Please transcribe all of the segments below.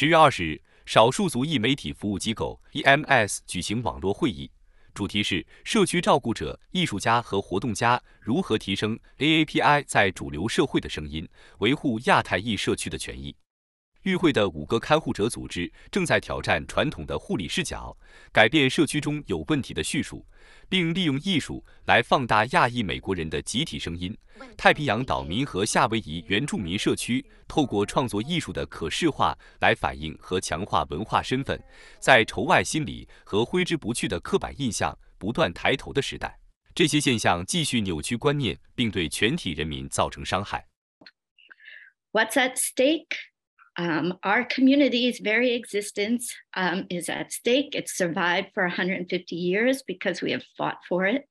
十月二十日，少数族裔媒体服务机构 EMS 举行网络会议，主题是社区照顾者、艺术家和活动家如何提升 AAPI 在主流社会的声音，维护亚太裔社区的权益。与会的五个看护者组织正在挑战传统的护理视角，改变社区中有问题的叙述，并利用艺术来放大亚裔美国人的集体声音。太平洋岛民和夏威夷原住民社区透过创作艺术的可视化来反映和强化文化身份，在仇外心理和挥之不去的刻板印象不断抬头的时代，这些现象继续扭曲观念，并对全体人民造成伤害。What's at stake? Um, our community's very existence um, is at stake. It's survived for 150 years because we have fought for it.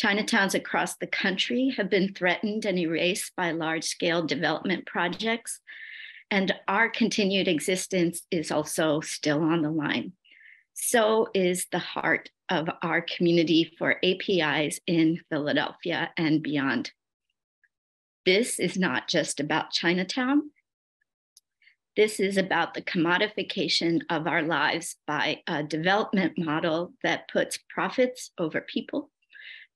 Chinatowns across the country have been threatened and erased by large scale development projects. And our continued existence is also still on the line. So is the heart of our community for APIs in Philadelphia and beyond. This is not just about Chinatown. This is about the commodification of our lives by a development model that puts profits over people,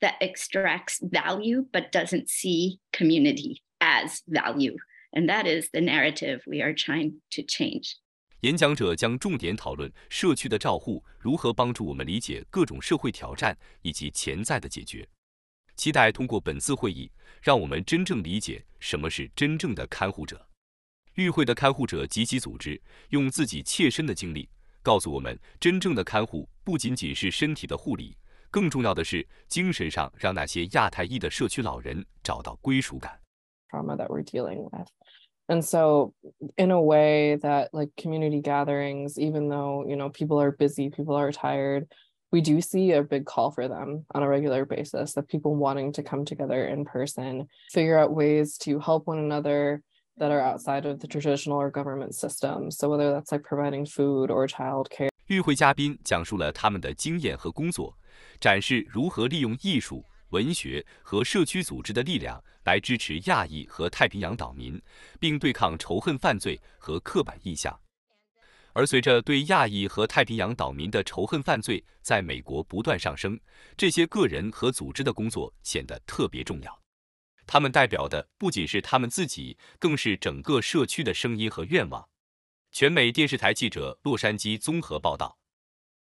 that extracts value but doesn't see community as value. And that is the narrative we are trying to change. 演讲者将重点讨论社区的照护如何帮助我们理解各种社会挑战以及潜在的解决。期待通过本次会议，让我们真正理解什么是真正的看护者。 与会的看护者及其组织用自己切身的经历告诉我们，真正的看护不仅仅是身体的护理，更重要的是精神上让那些亚太裔的社区老人找到归属感。Trauma that we're dealing with. And so, in a way that like community gatherings, even though, you know, people are busy, people are tired, we do see a big call for them on a regular basis that people wanting to come together in person, figure out ways to help one another that are outside of the traditional or government system. So whether that's like providing food or childcare. 与会嘉宾讲述了他们的经验和工作，展示如何利用艺术、文学和社区组织的力量来支持亚裔和太平洋岛民，并对抗仇恨犯罪和刻板印象。而随着对亚裔和太平洋岛民的仇恨犯罪在美国不断上升，这些个人和组织的工作显得特别重要。他们代表的不仅是他们自己，更是整个社区的声音和愿望。全美电视台记者洛杉矶综合报道。